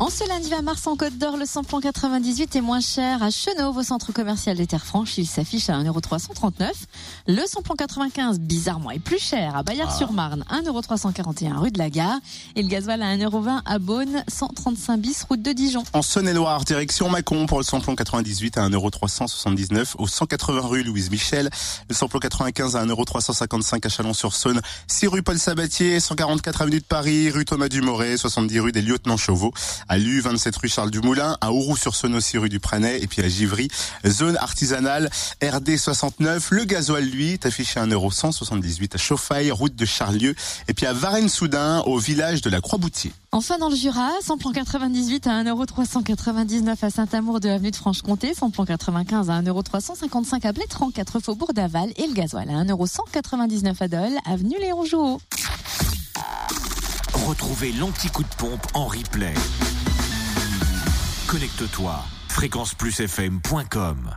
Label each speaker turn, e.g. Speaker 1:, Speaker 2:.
Speaker 1: En ce lundi 20 mars en Côte d'Or, le samplon 98 est moins cher à Chenauve au centre commercial des Terres Franches. Il s'affiche à 1,339€. Le samplon 95, bizarrement, est plus cher à Bayard-sur-Marne, 1,341€ rue de la Gare. Et le gasoil à 1,20€ à Beaune, 135 bis route de Dijon.
Speaker 2: En Saône-et-Loire, direction Mâcon pour le samplon 98 à 1,379€ au 180 rue Louise Michel. Le samplon 95 à 1,355€ à Chalon-sur-Saône, 6 rue Paul Sabatier, 144 avenue de Paris, rue Thomas Dumoré, 70 rue des Lieutenants Chauveau à Lu, 27 rue Charles Dumoulin, à Auroux-sur-Saône aussi rue du Pranay, et puis à Givry, zone artisanale, RD 69. Le gasoil, lui, est affiché à 1,178€ à Chauffaille, route de Charlieu, et puis à Varennes-Soudun, au village de la Croix-Boutier.
Speaker 1: Enfin dans le Jura, samplon 98 à 1,399€ à Saint-Amour de l'avenue de Franche-Comté, samplon 95 à 1,355€ à Blétran, 4 faubourg d'Aval et le gasoil à 1,199€ à Dole, avenue Léon Jouot.
Speaker 3: Retrouvez l'anti-coup de pompe en replay. Connecte-toi fréquenceplusfm.com